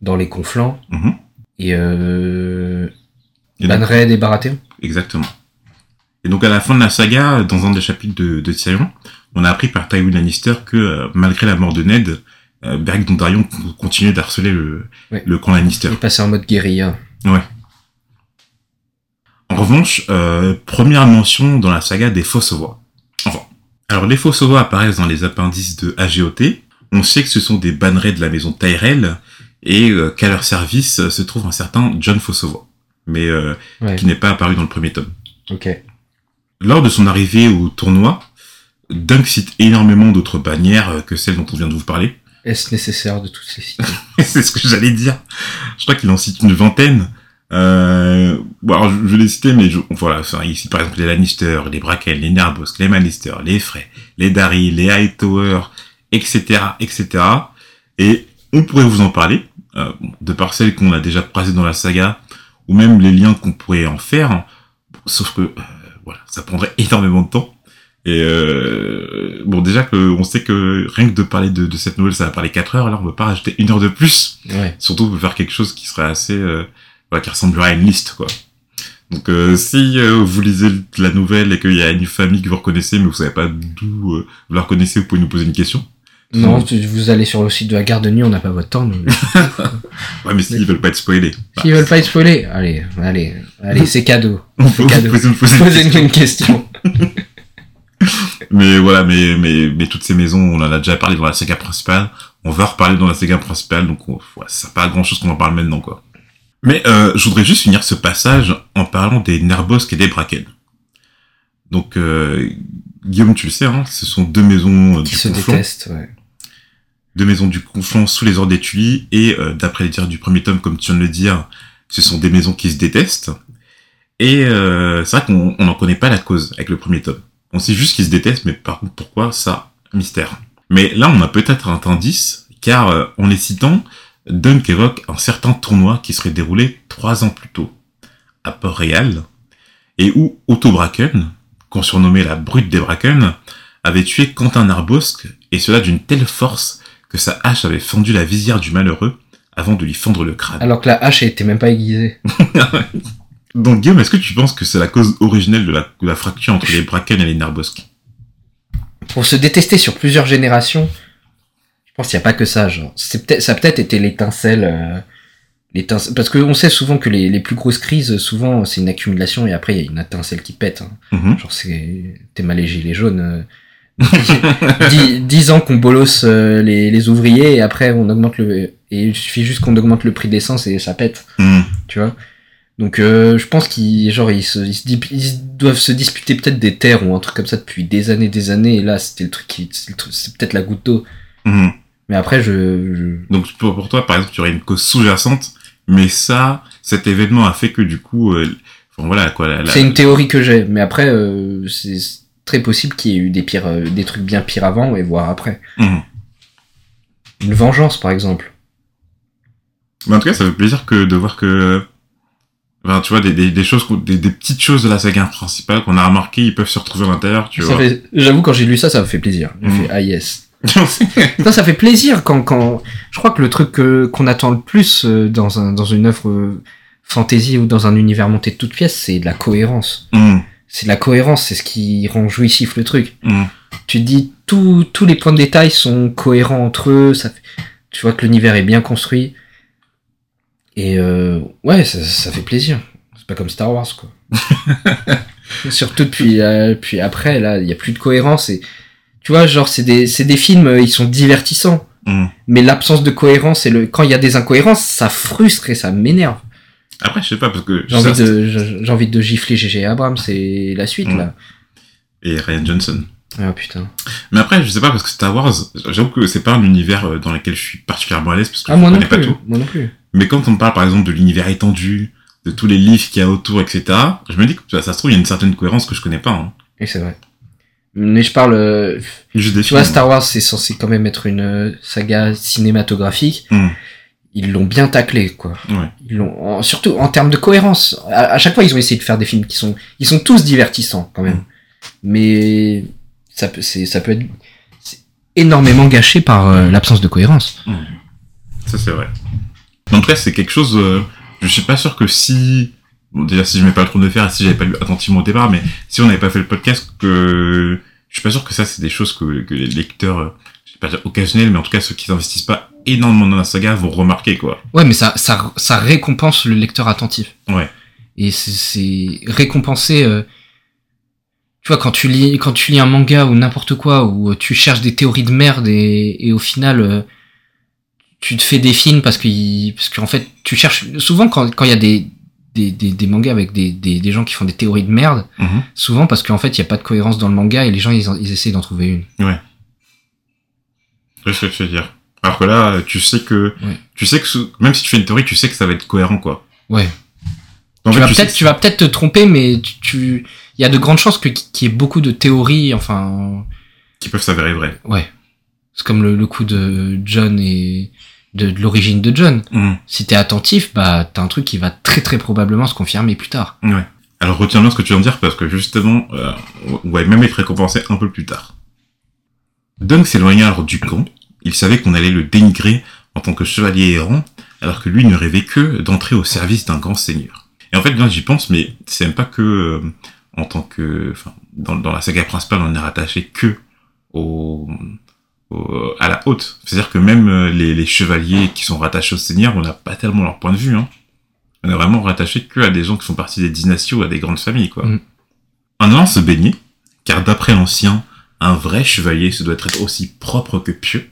dans les conflans. Mhm. Et Et donc- Banred et Baratheon. Exactement. Et donc à la fin de la saga, dans un des chapitres de, de Tyrion, on a appris par Tywin Lannister que euh, malgré la mort de Ned, euh, Beric Dondarrion continuait d'harceler le, Ouais. le clan Lannister. Il passé en mode guérilla. En revanche, euh, première mention dans la saga des Fossavois. Enfin, alors les Fossavois apparaissent dans les appendices de AGOT. On sait que ce sont des bannerets de la maison Tyrell et euh, qu'à leur service se trouve un certain John Fossavois, mais euh, Ouais. qui n'est pas apparu dans le premier tome. Ok. Lors de son arrivée au tournoi, Dunk cite énormément d'autres bannières euh, que celles dont on vient de vous parler. Est-ce nécessaire de toutes les citer c'est ce que j'allais dire. Je crois qu'il en cite une vingtaine. Euh, bon, alors, je, je vais les citer, mais je, voilà, enfin, ici, par exemple, les Lannister, les Bracken, les Nerbosk, les Lannister, les Frey, les Darry, les Hightower, etc., etc. Et on pourrait vous en parler, euh, de par celles qu'on a déjà croisées dans la saga, ou même les liens qu'on pourrait en faire, sauf que, euh, voilà, ça prendrait énormément de temps. Et euh, bon, déjà que on sait que rien que de parler de, de cette nouvelle, ça va parler 4 heures, alors on ne peut pas rajouter une heure de plus. Ouais. Surtout pour faire quelque chose qui serait assez, euh, voilà, qui ressemblerait à une liste, quoi. Donc, euh, si euh, vous lisez la nouvelle et qu'il y a une famille que vous reconnaissez, mais vous savez pas d'où euh, vous la reconnaissez, vous pouvez nous poser une question. Non, vous allez sur le site de la garde de nuit, on n'a pas votre temps. nous. Ouais, mais s'ils veulent pas être spoilés. bah, S'ils veulent pas être spoilés, allez, allez, allez, c'est cadeau. on peut cadeau. poser, une question. une question. Mais voilà, mais, mais, mais toutes ces maisons, on en a déjà parlé dans la saga principale. On va reparler dans la saga principale, donc on, ouais, ça sert pas à grand chose qu'on en parle maintenant, quoi. Mais euh, je voudrais juste finir ce passage en parlant des Nerbosk et des Bracken. Donc, euh, Guillaume, tu le sais, hein, ce sont deux maisons euh, Qui du se conflant, détestent, ouais. Deux maisons du conflant sous les ordres des Tully, et euh, d'après les dires du premier tome, comme tu viens de le dire, ce sont des maisons qui se détestent. Et euh, c'est vrai qu'on on n'en connaît pas la cause avec le premier tome. On sait juste qu'ils se détestent, mais par contre, pourquoi? Ça Mystère. Mais là, on a peut-être un indice, car euh, en les citant, Dunk évoque un certain tournoi qui serait déroulé trois ans plus tôt, à Port-Réal, et où Otto Bracken, qu'on surnommait la brute des Bracken, avait tué Quentin Arbosque, et cela d'une telle force que sa hache avait fendu la visière du malheureux avant de lui fendre le crâne. Alors que la hache était même pas aiguisée. Donc Guillaume, est-ce que tu penses que c'est la cause originelle de la, de la fracture entre les Bracken et les Narbosques Pour se détester sur plusieurs générations, je pense qu'il n'y a pas que ça, genre. Ça a peut-être été l'étincelle, euh, l'étincelle, parce qu'on sait souvent que les, les plus grosses crises, souvent, c'est une accumulation et après il y a une étincelle qui pète. hein. Mhm. Genre, c'est, t'es mal les gilets jaunes. euh, dix, dix ans qu'on bolosse euh, les, les ouvriers et après on augmente le, et il suffit juste qu'on augmente le prix d'essence et ça pète. Mhm. tu vois? Donc euh, je pense qu'ils genre ils, se, ils, se ils doivent se disputer peut-être des terres ou un truc comme ça depuis des années des années et là c'était le truc qui c'est peut-être la goutte d'eau. Mhm. Mais après je, je- Donc pour, pour toi, par exemple, tu aurais une cause sous-jacente, mais ça, cet événement a fait que du coup, euh, enfin, voilà quoi. La- c'est une théorie que j'ai mais après euh, c'est très possible qu'il y ait eu des pires euh, des trucs bien pires avant et voire après. Mhm. Une vengeance par exemple. Mais en tout cas, ça fait plaisir que de voir que, enfin, tu vois, des, des, des choses, des, des petites choses de la saga principale qu'on a remarqué, ils peuvent se retrouver à l'intérieur, tu Ça vois. fait- J'avoue quand j'ai lu ça ça me fait plaisir. J'ai Mhm. fait ah yes. Non, ça fait plaisir quand, quand, je crois que le truc qu'on attend le plus euh, dans un, dans une œuvre euh, fantasy ou dans un univers monté de toutes pièces, c'est de la cohérence. Mhm. C'est de la cohérence, c'est ce qui rend jouissif le truc. Mhm. Tu te dis, tous tous les points de détail sont cohérents entre eux, ça fait- tu vois que l'univers est bien construit. Et euh, ouais, ça, ça fait plaisir. C'est pas comme Star Wars, quoi. Surtout depuis, euh, puis après, là, il y a plus de cohérence et tu vois, genre, c'est des, c'est des films, euh, ils sont divertissants. Mhm. Mais l'absence de cohérence et le, quand il y a des incohérences, ça frustre et ça m'énerve. Après, je sais pas, parce que J'ai envie ça, de, envie de gifler GG Abrams, c'est la suite, là. et Ryan Johnson. Ah, putain. Mais après, je sais pas, parce que Star Wars, j'avoue que c'est pas un univers euh, dans lequel je suis particulièrement à l'aise, parce que Ah, je moi non connais pas tout. Moi non plus. Mais quand on parle, par exemple, de l'univers étendu, de tous les livres qu'il y a autour, etc., je me dis que ça, ça se trouve, il y a une certaine cohérence que je connais pas. Hein. Et c'est vrai. Mais je parle, euh, des tu vois. Star Wars, c'est censé quand même être une euh, saga cinématographique. Mm. Ils l'ont bien taclé, quoi. Ouais. Ils l'ont, en- surtout en termes de cohérence. À, à chaque fois, ils ont essayé de faire des films qui sont, ils sont tous divertissants, quand même. Mm. Mais ça peut, c'est, ça peut être énormément gâché par euh, l'absence de cohérence. Ça, c'est vrai. En tout cas, c'est quelque chose, euh, je suis pas sûr que si, bon, déjà, si je mets pas le trou de fer et si j'avais pas lu attentivement au départ, mais si on n'avait pas fait le podcast, que, je suis pas sûr que ça, c'est des choses que, que les lecteurs, euh, je sais pas dire occasionnels, mais en tout cas, ceux qui n'investissent pas énormément dans la saga vont remarquer, quoi. Ouais, mais ça, ça, ça récompense le lecteur attentif. Ouais. Et c'est- récompensé. euh, tu vois, quand tu lis, quand tu lis un manga ou n'importe quoi, où tu cherches des théories de merde et, et au final, euh, tu te fais des films parce que, parce qu'en fait, tu cherches. Souvent, quand quand il y a des des, des, des mangas avec des, des, des gens qui font des théories de merde, Mhm. souvent parce qu'en fait, il n'y a pas de cohérence dans le manga et les gens, ils, ils essaient d'en trouver une. Ouais. Je sais ce que tu veux dire? Alors que là, tu sais que, Ouais. tu sais que même si tu fais une théorie, tu sais que ça va être cohérent, quoi. Ouais. Tu vas peut-être, tu vas peut-être te tromper, mais tu, il y a de grandes chances que qu'il y ait beaucoup de théories. Enfin, qui peuvent s'avérer vrais. ouais. C'est comme le, le coup de John et de, de l'origine de John. Mhm. Si t'es attentif, bah t'as un truc qui va très très probablement se confirmer plus tard. Ouais. Alors retiens bien ce que tu viens de dire parce que justement, euh, va même être récompensé un peu plus tard. Dunk s'éloigna alors du camp. Il savait qu'on allait le dénigrer en tant que chevalier errant, alors que lui ne rêvait que d'entrer au service d'un grand seigneur. Et en fait, bien j'y pense, mais c'est même pas que euh, en tant que, enfin, dans, dans la saga principale, on est rattaché que au, au- à la haute. C'est-à-dire que même euh, les, les chevaliers qui sont rattachés au seigneur, on n'a pas tellement leur point de vue. Hein. On est vraiment rattaché que à des gens qui font partie des dynasties ou à des grandes familles, quoi. Mm. En allant se baigner, car d'après l'ancien, un vrai chevalier se doit être aussi propre que pieux,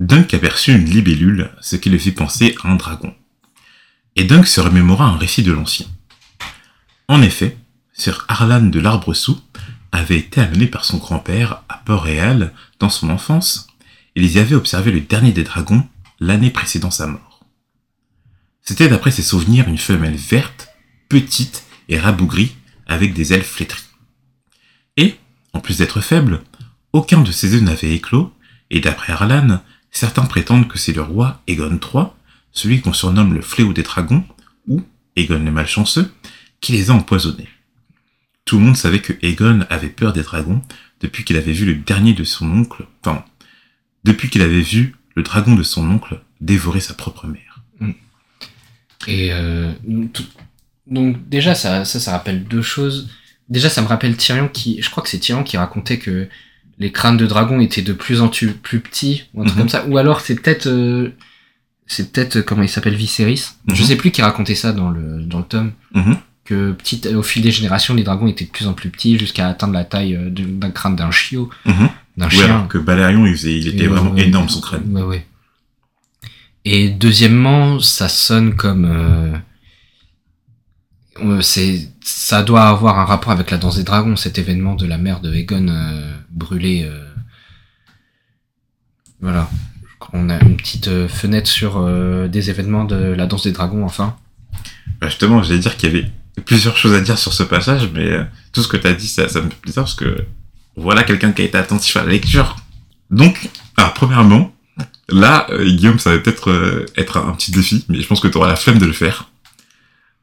Dunk aperçut une libellule, ce qui le fit penser à un dragon. Et Dunk se remémora un récit de l'ancien. En effet, Sir Arlan de l'Arbre-Sous avait été amené par son grand-père à Port-Réal dans son enfance, et ils y avaient observé le dernier des dragons l'année précédant sa mort. C'était d'après ses souvenirs une femelle verte, petite et rabougrie, avec des ailes flétries. Et, en plus d'être faible, aucun de ses œufs n'avait éclos, et d'après Arlan, certains prétendent que c'est le roi Aegon III, celui qu'on surnomme le fléau des dragons, ou Aegon le malchanceux, qui les a empoisonnés. Tout le monde savait que Aegon avait peur des dragons depuis qu'il avait vu le dernier de son oncle, enfin, depuis qu'il avait vu le dragon de son oncle dévorer sa propre mère. Et euh, donc déjà ça ça rappelle deux choses. Déjà ça me rappelle Tyrion qui, je crois que c'est Tyrion qui racontait que les crânes de dragon étaient de plus en plus petits ou un truc Mhm. comme ça. Ou alors c'est peut-être euh, c'est peut-être euh, comment il s'appelle Viserys. Je Mhm. sais plus qui racontait ça dans le dans le tome. Mhm. Que petit, au fil des générations, les dragons étaient de plus en plus petits jusqu'à atteindre la taille euh, d'un crâne d'un chiot, Mhm. d'un chien. alors que Balerion, il, faisait- il était Et, vraiment euh, énorme son crâne. Ouais, ouais. Et deuxièmement, ça sonne comme. euh, c'est, ça doit avoir un rapport avec la danse des dragons, cet événement de la mère de Aegon euh, brûlée. euh. Voilà. On a une petite euh, fenêtre sur euh, des événements de la danse des dragons, enfin. Bah, justement, j'allais dire qu'il y avait plusieurs choses à dire sur ce passage, mais euh, tout ce que tu as dit, ça, me fait plaisir parce que voilà quelqu'un qui a été attentif à la lecture. Donc, alors, premièrement, là, euh, Guillaume, ça va peut-être euh, être un petit défi, mais je pense que tu auras la flemme de le faire.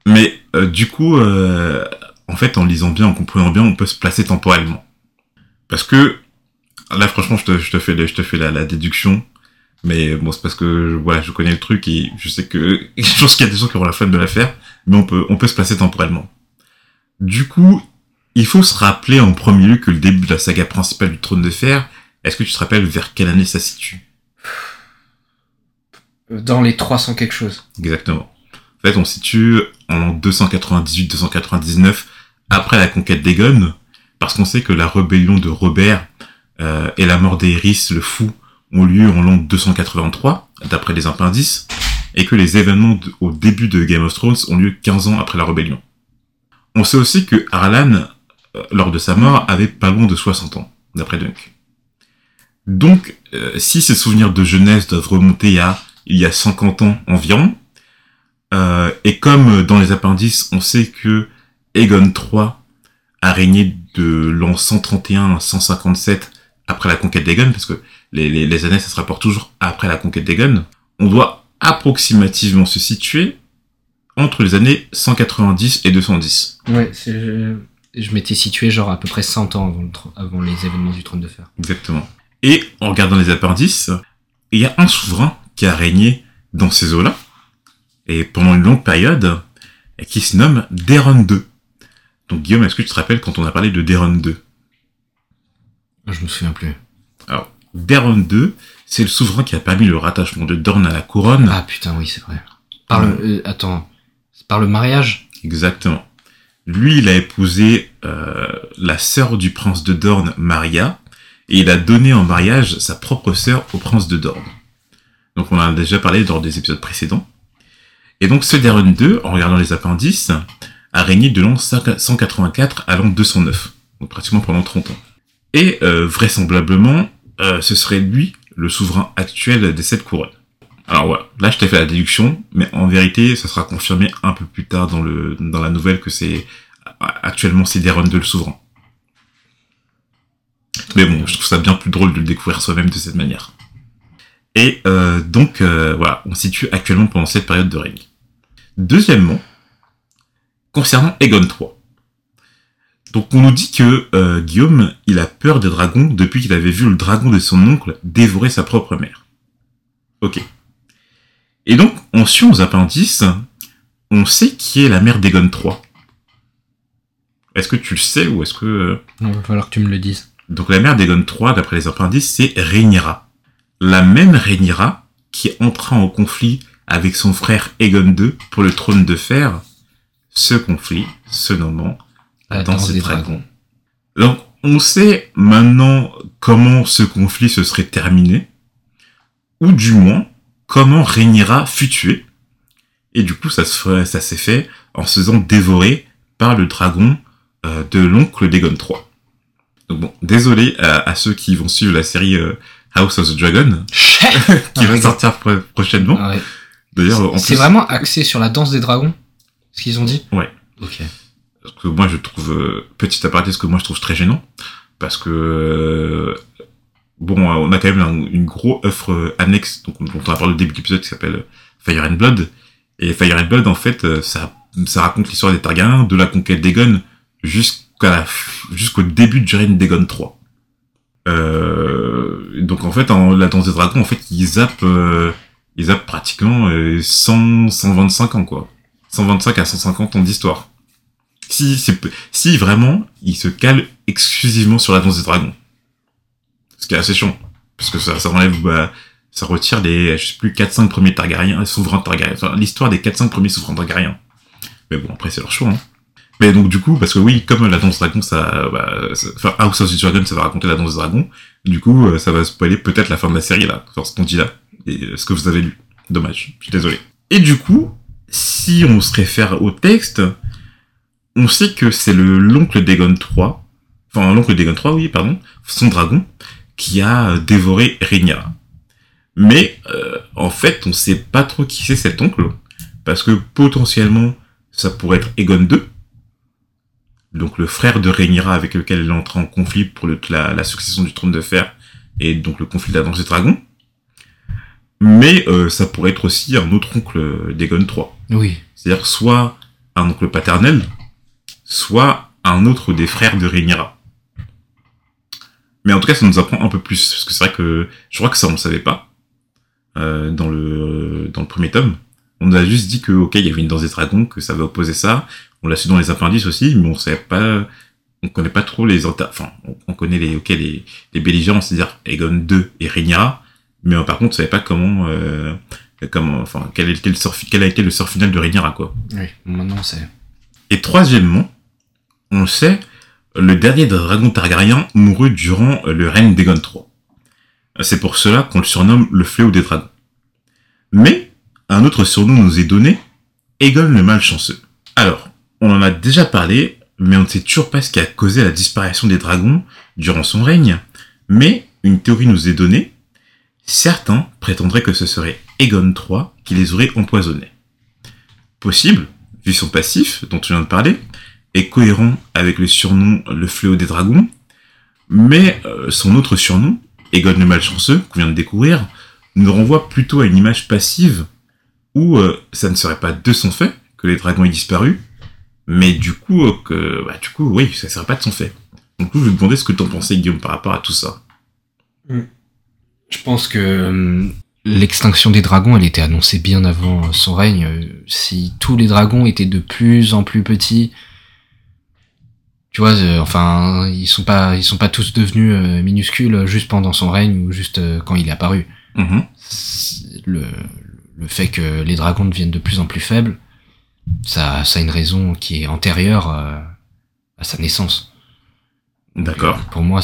Mais euh, du coup, euh, en fait, en lisant bien, en comprenant bien, on peut se placer temporellement. Parce que là, franchement, je te, je te fais, le- je te fais la, la déduction. Mais bon, c'est parce que voilà, je connais le truc et je sais que je pense qu'il y a des gens qui auront la flemme de la faire, mais on peut, on peut se placer temporellement. Du coup, il faut se rappeler en premier lieu que le début de la saga principale du Trône de Fer, est-ce que tu te rappelles vers quelle année ça se situe? Dans les 300 quelque chose. Exactement. En fait, on se situe en 298-299 après la conquête d'Aegon, parce qu'on sait que la rébellion de Robert euh, et la mort d'Aerys le Fou ont lieu en l'an 283, d'après les appendices, et que les événements au début de Game of Thrones ont lieu 15 ans après la rébellion. On sait aussi que Harlan, euh, lors de sa mort, avait pas loin de 60 ans, d'après Dunk. Donc, euh, si ses souvenirs de jeunesse doivent remonter à il y a 50 ans environ, euh, et comme dans les appendices, on sait que Aegon III a régné de l'an 131 à 157 après la conquête d'Aegon, parce que les, les, les années, ça se rapporte toujours après la conquête d'Aegon, on doit approximativement se situer entre les années 190 et 210. Ouais, c'est, je, je m'étais situé genre à peu près 100 ans avant, le avant les événements du trône de fer. Exactement. Et en regardant les appendices, il y a un souverain qui a régné dans ces eaux-là, et pendant une longue période, qui se nomme Daron II. Donc Guillaume, est-ce que tu te rappelles quand on a parlé de Daron II Je me souviens plus. Alors, Daron II, c'est le souverain qui a permis le rattachement de Dorne à la couronne. Ah putain, oui, c'est vrai. Par le, euh, attends, c'est par le mariage? Exactement. Lui, il a épousé euh, la sœur du prince de Dorne, Maria, et il a donné en mariage sa propre sœur au prince de Dorne. Donc on en a déjà parlé lors des épisodes précédents. Et donc ce Darren 2, en regardant les appendices, a régné de l'an 184 à l'an 209, donc pratiquement pendant 30 ans. Et euh, vraisemblablement, euh, ce serait lui le souverain actuel des sept couronnes. Alors voilà, là je t'ai fait la déduction, mais en vérité, ça sera confirmé un peu plus tard dans la nouvelle que c'est actuellement c'est 2 le souverain. Mais bon, je trouve ça bien plus drôle de le découvrir soi-même de cette manière. Et euh, donc euh, voilà, on se situe actuellement pendant cette période de règne. Deuxièmement, concernant Egon III. Donc on nous dit que euh, Guillaume, il a peur des dragons depuis qu'il avait vu le dragon de son oncle dévorer sa propre mère. Ok. Et donc, en suivant aux appendices, on sait qui est la mère d'Egon III. Est-ce que tu le sais ou est-ce que... Il va falloir que tu me le dises. Donc la mère d'Egon III, d'après les appendices, c'est Rhaenyra. La même Rhaenyra qui entra en conflit avec son frère Aegon II pour le trône de fer, ce conflit se nommant la, danse, des, dragons. Donc on sait maintenant comment ce conflit se serait terminé, ou du moins comment Rhaenyra fut tuée. Et du coup ça se ça s'est fait en se faisant dévorer par le dragon euh, de l'oncle d'Aegon III. Donc bon, désolé à, ceux qui vont suivre la série euh, House of the Dragon, qui va sortir prochainement. Ah D'ailleurs, c'est vraiment axé sur la danse des dragons, ce qu'ils ont dit. Ouais. Ok. Parce que moi, je trouve euh, petit aparté, ce que moi je trouve très gênant, parce que euh, bon, on a quand même une gros œuvre annexe, donc on, on a parlé au début de l'épisode qui s'appelle Fire and Blood, et Fire and Blood, en fait, ça, ça raconte l'histoire des Targaryens, de la conquête d'Aegon, jusqu'à jusqu'au début du règne d'Aegon 3. Euh, donc en fait, en, la danse des dragons, en fait, ils zappent, euh, ils zappent pratiquement 100, euh, 125 ans, quoi. 125 à 150 ans d'histoire. Si, vraiment, ils se calent exclusivement sur la danse des dragons. Ce qui est assez chiant. Parce que ça, enlève, bah, ça retire les, je sais plus, 4-5 premiers Targaryens, souverains Targaryens. L'histoire des 4-5 premiers souverains Targaryens. Mais bon, après, c'est leur choix, hein. Mais donc du coup, parce que oui, comme la danse dragon, ça, bah, enfin House of the Dragon, ça va raconter la danse des dragons. Du coup, euh, ça va spoiler peut-être la fin de la série là, ce qu'on dit là, et euh, ce que vous avez lu. Dommage, je suis désolé. Et du coup, si on se réfère au texte, on sait que c'est le l'oncle d'Egon 3, enfin l'oncle d'Egon 3, oui, pardon, son dragon, qui a dévoré Rhaenyra. Mais euh, en fait, on sait pas trop qui c'est cet oncle, parce que potentiellement, ça pourrait être Egon 2 donc le frère de Rhaenyra avec lequel elle entre en conflit pour la, succession du trône de fer et donc le conflit de la danse des dragons. Mais euh, ça pourrait être aussi un autre oncle d'Egon III. Oui. C'est-à-dire soit un oncle paternel, soit un autre des frères de Rhaenyra. Mais en tout cas, ça nous apprend un peu plus, parce que c'est vrai que je crois que ça on ne savait pas euh, dans le dans le premier tome. On nous a juste dit que ok, il y avait une danse des dragons, que ça va opposer ça, on l'a su dans les appendices aussi, mais on sait pas, on connaît pas trop les, enfin, on connaît les, ok, les, les belligérants, c'est-à-dire Aegon 2 et Rhaenyra, mais par contre, on savait pas comment, euh, comment, enfin, quel, était le sort, quel a été le sort final de Rhaenyra, quoi. Oui, maintenant on sait. Et troisièmement, on sait, le dernier dragon Targaryen mourut durant le règne d'Aegon III. C'est pour cela qu'on le surnomme le fléau des dragons. Mais, un autre surnom nous est donné, Aegon le malchanceux. Alors, on en a déjà parlé, mais on ne sait toujours pas ce qui a causé la disparition des dragons durant son règne. Mais une théorie nous est donnée. Certains prétendraient que ce serait Aegon III qui les aurait empoisonnés. Possible, vu son passif, dont tu viens de parler, est cohérent avec le surnom le fléau des dragons, mais euh, son autre surnom, Aegon le malchanceux, qu'on vient de découvrir, nous renvoie plutôt à une image passive où euh, ça ne serait pas de son fait que les dragons aient disparu, mais du coup, euh, que, bah, du coup, oui, ça serait pas de son fait. Donc, je vais te demander ce que t'en pensais, Guillaume, par rapport à tout ça. Hmm. Je pense que euh, l'extinction des dragons, elle était annoncée bien avant son règne. Euh, si tous les dragons étaient de plus en plus petits, tu vois, enfin, ils sont pas, ils sont pas tous devenus minuscules juste pendant son règne ou juste quand il est apparu. Mm-hmm. Le, le fait que les dragons deviennent de plus en plus faibles, ça, ça a une raison qui est antérieure euh, à sa naissance. D'accord. Pour moi,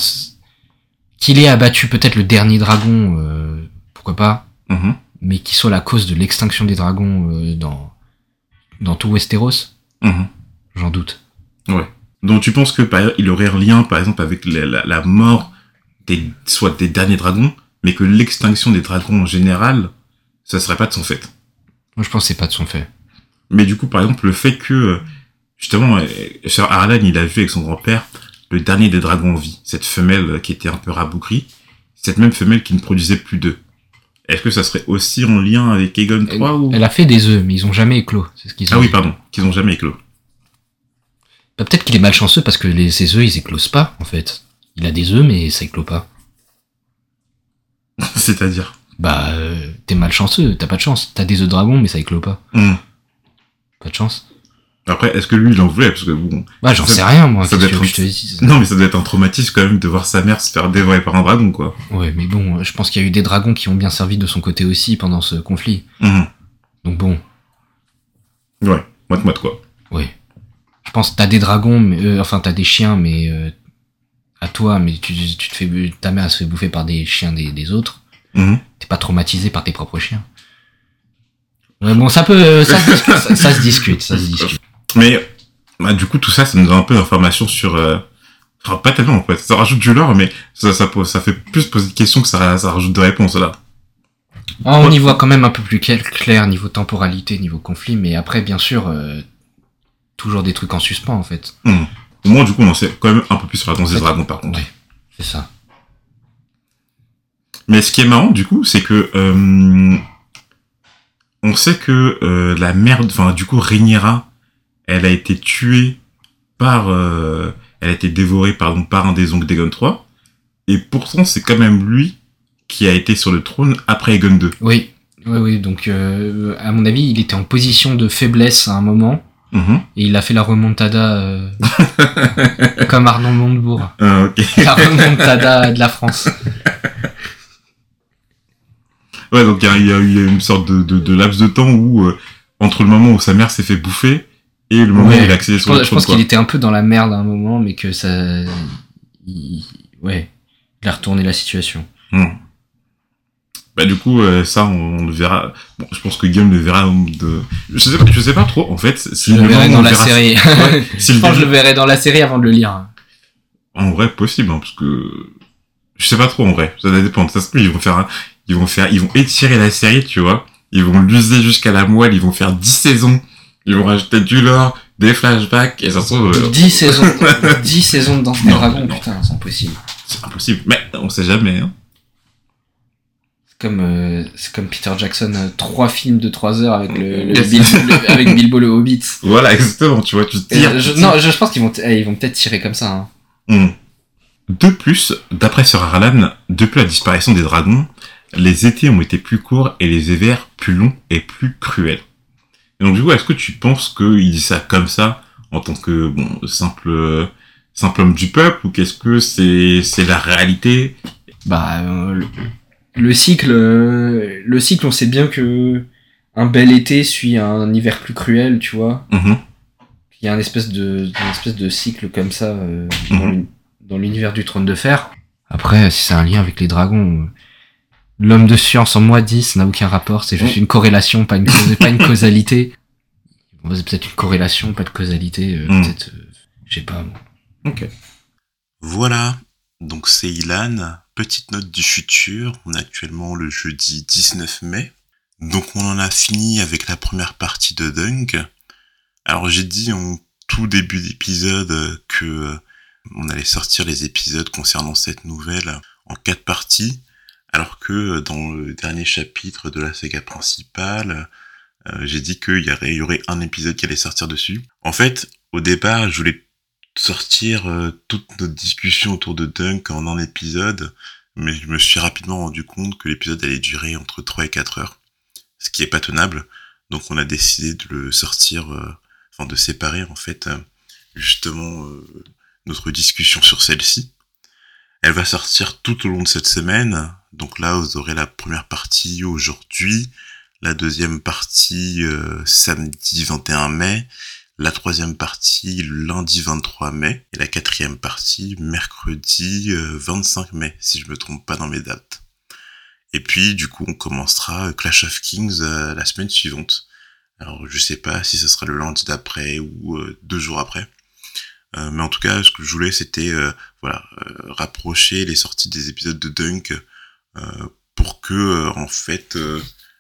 qu'il ait abattu peut-être le dernier dragon, euh, pourquoi pas, mm-hmm. mais qu'il soit la cause de l'extinction des dragons euh, dans dans tout Westeros Mhm. J'en doute. Donc tu penses que par il aurait un lien, par exemple, avec la, la- la mort des, soit des derniers dragons, mais que l'extinction des dragons en général, ça serait pas de son fait? Moi, je pense que c'est pas de son fait. Mais du coup, par exemple, le fait que, justement, euh, Sir Arlan, il a vu avec son grand-père le dernier des dragons en vie, cette femelle euh, qui était un peu rabougrie, cette même femelle qui ne produisait plus d'œufs. Est-ce que ça serait aussi en lien avec Elle, 3 ou... elle a fait des œufs, mais ils ont jamais éclos. C'est ce qu'ils ont Ah oui, dit. pardon, qu'ils ont jamais éclos. Bah, Peut-être qu'il est malchanceux parce que les, ses œufs, ils éclosent pas, en fait. Il a des œufs, mais ça éclot pas. C'est-à-dire? Bah, euh, t'es malchanceux, t'as pas de chance. T'as des œufs dragon, mais ça éclot pas. Hmm. Pas de chance. Après, est-ce que lui, il en voulait? Parce que bon... Bah, j'en sais rien, moi. ça Qu'est-ce doit que être je te dis Non, mais ça doit être un traumatisme quand même de voir sa mère se faire dévorer par un dragon, quoi. Ouais, mais bon, je pense qu'il y a eu des dragons qui ont bien servi de son côté aussi pendant ce conflit. Mhm. Donc bon, Ouais, moite-moite, quoi. ouais. Je pense que t'as des dragons, mais, euh, enfin t'as des chiens, mais euh, à toi, mais tu, tu te fais, ta mère elle se fait bouffer par des chiens des, des autres. Mhm. T'es pas traumatisé par tes propres chiens. Bon, ça peut, euh, ça, se discute, ça, ça se discute, ça se discute. Mais bah, du coup, tout ça, ça nous donne un peu d'informations sur... Euh... Enfin, pas tellement, en fait. Ça rajoute du lore, mais ça, ça, pose- ça fait plus poser de questions que ça, ça rajoute de réponses, là. Ah, on y voit quand même un peu plus clair, niveau temporalité, niveau conflit, mais après, bien sûr, euh, toujours des trucs en suspens, en fait. Mhm. Au moins, du coup, on en sait quand même un peu plus sur la danse des dragons, par contre. Ouais, c'est ça. Mais ce qui est marrant, du coup, c'est que... euh, On sait que euh, la mère... Enfin, du coup, Rhaenyra, elle a été tuée par... euh, Elle a été dévorée, pardon, par un des oncles d'Aegon III. Et pourtant, c'est quand même lui qui a été sur le trône après Aegon II. Oui, oui, oui. Donc, euh, à mon avis, il était en position de faiblesse à un moment, Mhm. et il a fait la remontada euh, comme Arnaud Montebourg. Ah. La remontada de la France. Ouais, donc il y y a eu une sorte de, de, de laps de temps où, euh, entre le moment où sa mère s'est fait bouffer et le moment Ouais, où il a accédé sur le je pense qu'il était un peu dans la merde à un moment, mais que ça, il- ouais, il a retourné la situation. Hmm. Bah du coup, euh, ça, on, on le verra. Bon, je pense que Guillaume le verra. De... Je sais pas, je sais pas trop. En fait, si Je le verrai dans la verra- série. Ouais, si je pense que je le verrai dans la série avant de le lire. En vrai, possible, hein, parce que je sais pas trop en vrai. Ça va dépendre. Ça se peut, ils vont faire, un... ils vont faire, ils vont étirer la série, tu vois. Ils vont l'user jusqu'à la moelle. Ils vont faire 10 saisons. Ils vont rajouter du lore, des flashbacks, et ça se trouve. euh, 10 saisons, 10 saisons de Danse des Dragons, putain, c'est impossible. C'est impossible. Mais on sait jamais. Hein. C'est comme, euh, c'est comme Peter Jackson, euh, trois films de 3 heures avec le, le Yes. Bil- le- avec Bilbo le Hobbit. Voilà, exactement. Tu vois, tu tires. je, tu non, je, je pense qu'ils vont, t- eh, ils vont peut-être tirer comme ça. Hein. Hmm. De plus, d'après Sir Arlan, depuis la disparition des dragons, les étés ont été plus courts et les hivers plus longs et plus cruels. Et donc du coup, est-ce que tu penses qu'il dit ça comme ça en tant que bon simple simple homme du peuple ou qu'est-ce que c'est c'est la réalité? Bah, euh, le, le cycle, euh, le cycle, on sait bien que un bel été suit un hiver plus cruel, tu vois. Mhm. Il y a un espèce de, une espèce de cycle comme ça euh, dans Mhm. dans l'univers du trône de fer. Après, si c'est un lien avec les dragons, l'homme de science en moi dit, ça n'a aucun rapport, c'est juste une corrélation, pas une, cause- pas une causalité. Bon, c'est peut-être une corrélation, pas de causalité, euh, Mhm. peut-être, euh, je sais pas. moi. Ok. Voilà, donc c'est Ilan, petite note du futur, on est actuellement le jeudi 19 mai, donc on en a fini avec la première partie de Dunk. Alors j'ai dit en tout début d'épisode que euh, on allait sortir les épisodes concernant cette nouvelle en quatre parties, alors que euh, dans le dernier chapitre de la saga principale, euh, j'ai dit qu'il y aurait, un épisode qui allait sortir dessus. En fait, au départ, je voulais sortir euh, toute notre discussion autour de Dunk en un épisode, mais je me suis rapidement rendu compte que l'épisode allait durer entre 3 et 4 heures, ce qui est pas tenable. Donc on a décidé de le sortir, euh, enfin de séparer en fait euh, justement notre discussion sur celle-ci. Elle va sortir tout au long de cette semaine. Donc là, vous aurez la première partie aujourd'hui, la deuxième partie euh, samedi 21 mai, la troisième partie lundi 23 mai et la quatrième partie mercredi euh, 25 mai, si je me trompe pas dans mes dates. Et puis du coup on commencera euh, Clash of Kings euh, la semaine suivante Alors je sais pas si ce sera le lundi d'après ou deux jours après. Mais en tout cas, ce que je voulais, c'était voilà rapprocher les sorties des épisodes de Dunk pour que en fait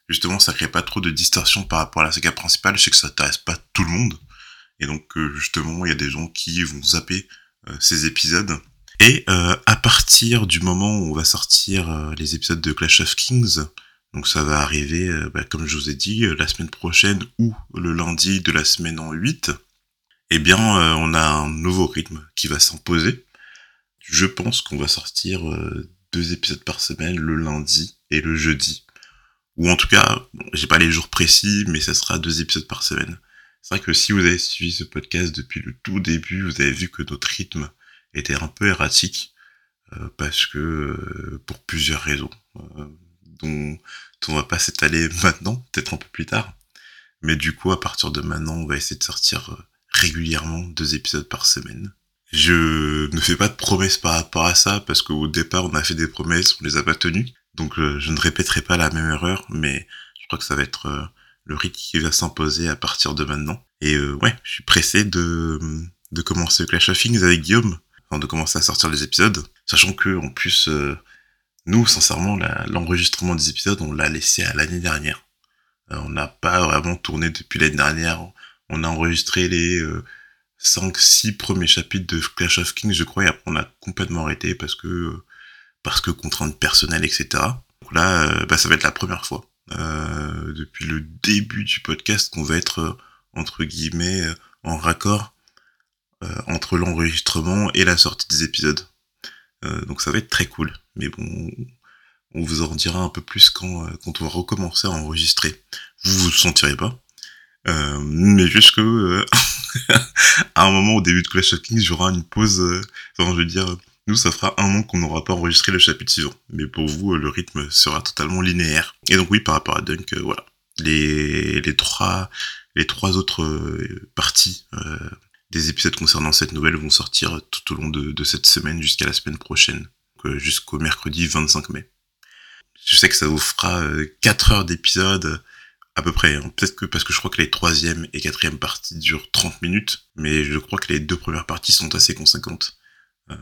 justement ça crée pas trop de distorsion par rapport à la saga principale. Je sais que ça t'intéresse pas tout le monde. Et donc justement, il y a des gens qui vont zapper ces épisodes et euh, à partir du moment où on va sortir euh, les épisodes de Clash of Kings, donc ça va arriver, euh, bah, comme je vous ai dit, la semaine prochaine ou le lundi de la semaine en 8, eh bien on a un nouveau rythme qui va s'imposer. Je pense qu'on va sortir deux épisodes par semaine, le lundi et le jeudi. Ou en tout cas, j'ai pas les jours précis, mais ça sera deux épisodes par semaine. C'est vrai que si vous avez suivi ce podcast depuis le tout début, vous avez vu que notre rythme était un peu erratique euh, parce que euh, pour plusieurs raisons euh, dont on va pas s'étaler maintenant, peut-être un peu plus tard. Mais du coup, à partir de maintenant, on va essayer de sortir régulièrement deux épisodes par semaine. Je ne fais pas de promesses par rapport à ça parce qu'au départ, on a fait des promesses, on les a pas tenues. Donc, je ne répéterai pas la même erreur, mais je crois que ça va être le rythme qui va s'imposer à partir de maintenant. Et ouais, je suis pressé de, de commencer Clash of Things avec Guillaume de commencer à sortir les épisodes, sachant que en plus, euh, nous, sincèrement, l'enregistrement des épisodes, on l'a laissé à l'année dernière. Euh, on n'a pas vraiment tourné depuis l'année dernière. On a enregistré les 5-6 euh, premiers chapitres de Clash of Kings, je crois, et après on a complètement arrêté parce que parce que contraintes personnelles, etc. Donc là, bah, ça va être la première fois depuis le début du podcast qu'on va être entre guillemets en raccord euh, entre l'enregistrement et la sortie des épisodes. Euh, donc ça va être très cool. Mais bon, on vous en dira un peu plus quand, euh, quand on va recommencer à enregistrer. Vous vous sentirez pas. Mais juste que à un moment au début de Clash of Kings, j'aurai une pause. enfin, je veux dire, nous, ça fera un an qu'on n'aura pas enregistré le chapitre suivant. Mais pour vous, le rythme sera totalement linéaire. Et donc oui, par rapport à Dunk, voilà. Les, les trois les trois autres parties des épisodes concernant cette nouvelle vont sortir tout au long de, cette semaine jusqu'à la semaine prochaine, jusqu'au mercredi 25 mai. Je sais que ça vous fera 4 euh, heures d'épisode à peu près. Hein. Peut-être que parce que je crois que les troisième et quatrième parties durent 30 minutes, mais je crois que les deux premières parties sont assez conséquentes. Euh,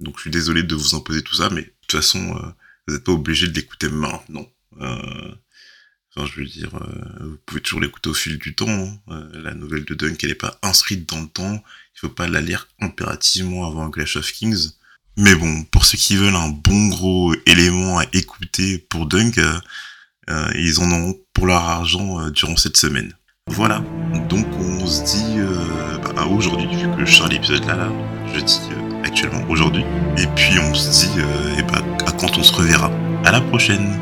donc je suis désolé de vous imposer tout ça, mais de toute façon, euh, vous n'êtes pas obligé de l'écouter maintenant. Enfin, je veux dire, euh, vous pouvez toujours l'écouter au fil du temps. Hein. Euh, la nouvelle de Dunk, elle n'est pas inscrite dans le temps. Il faut pas la lire impérativement avant Clash of Kings. Mais bon, pour ceux qui veulent un bon gros élément à écouter pour Dunk, euh, ils en ont pour leur argent euh, durant cette semaine. Voilà, donc on se dit euh, bah, aujourd'hui, vu que je sors l'épisode là, là, je dis actuellement aujourd'hui, et puis on se dit bah, à quand on se reverra. À la prochaine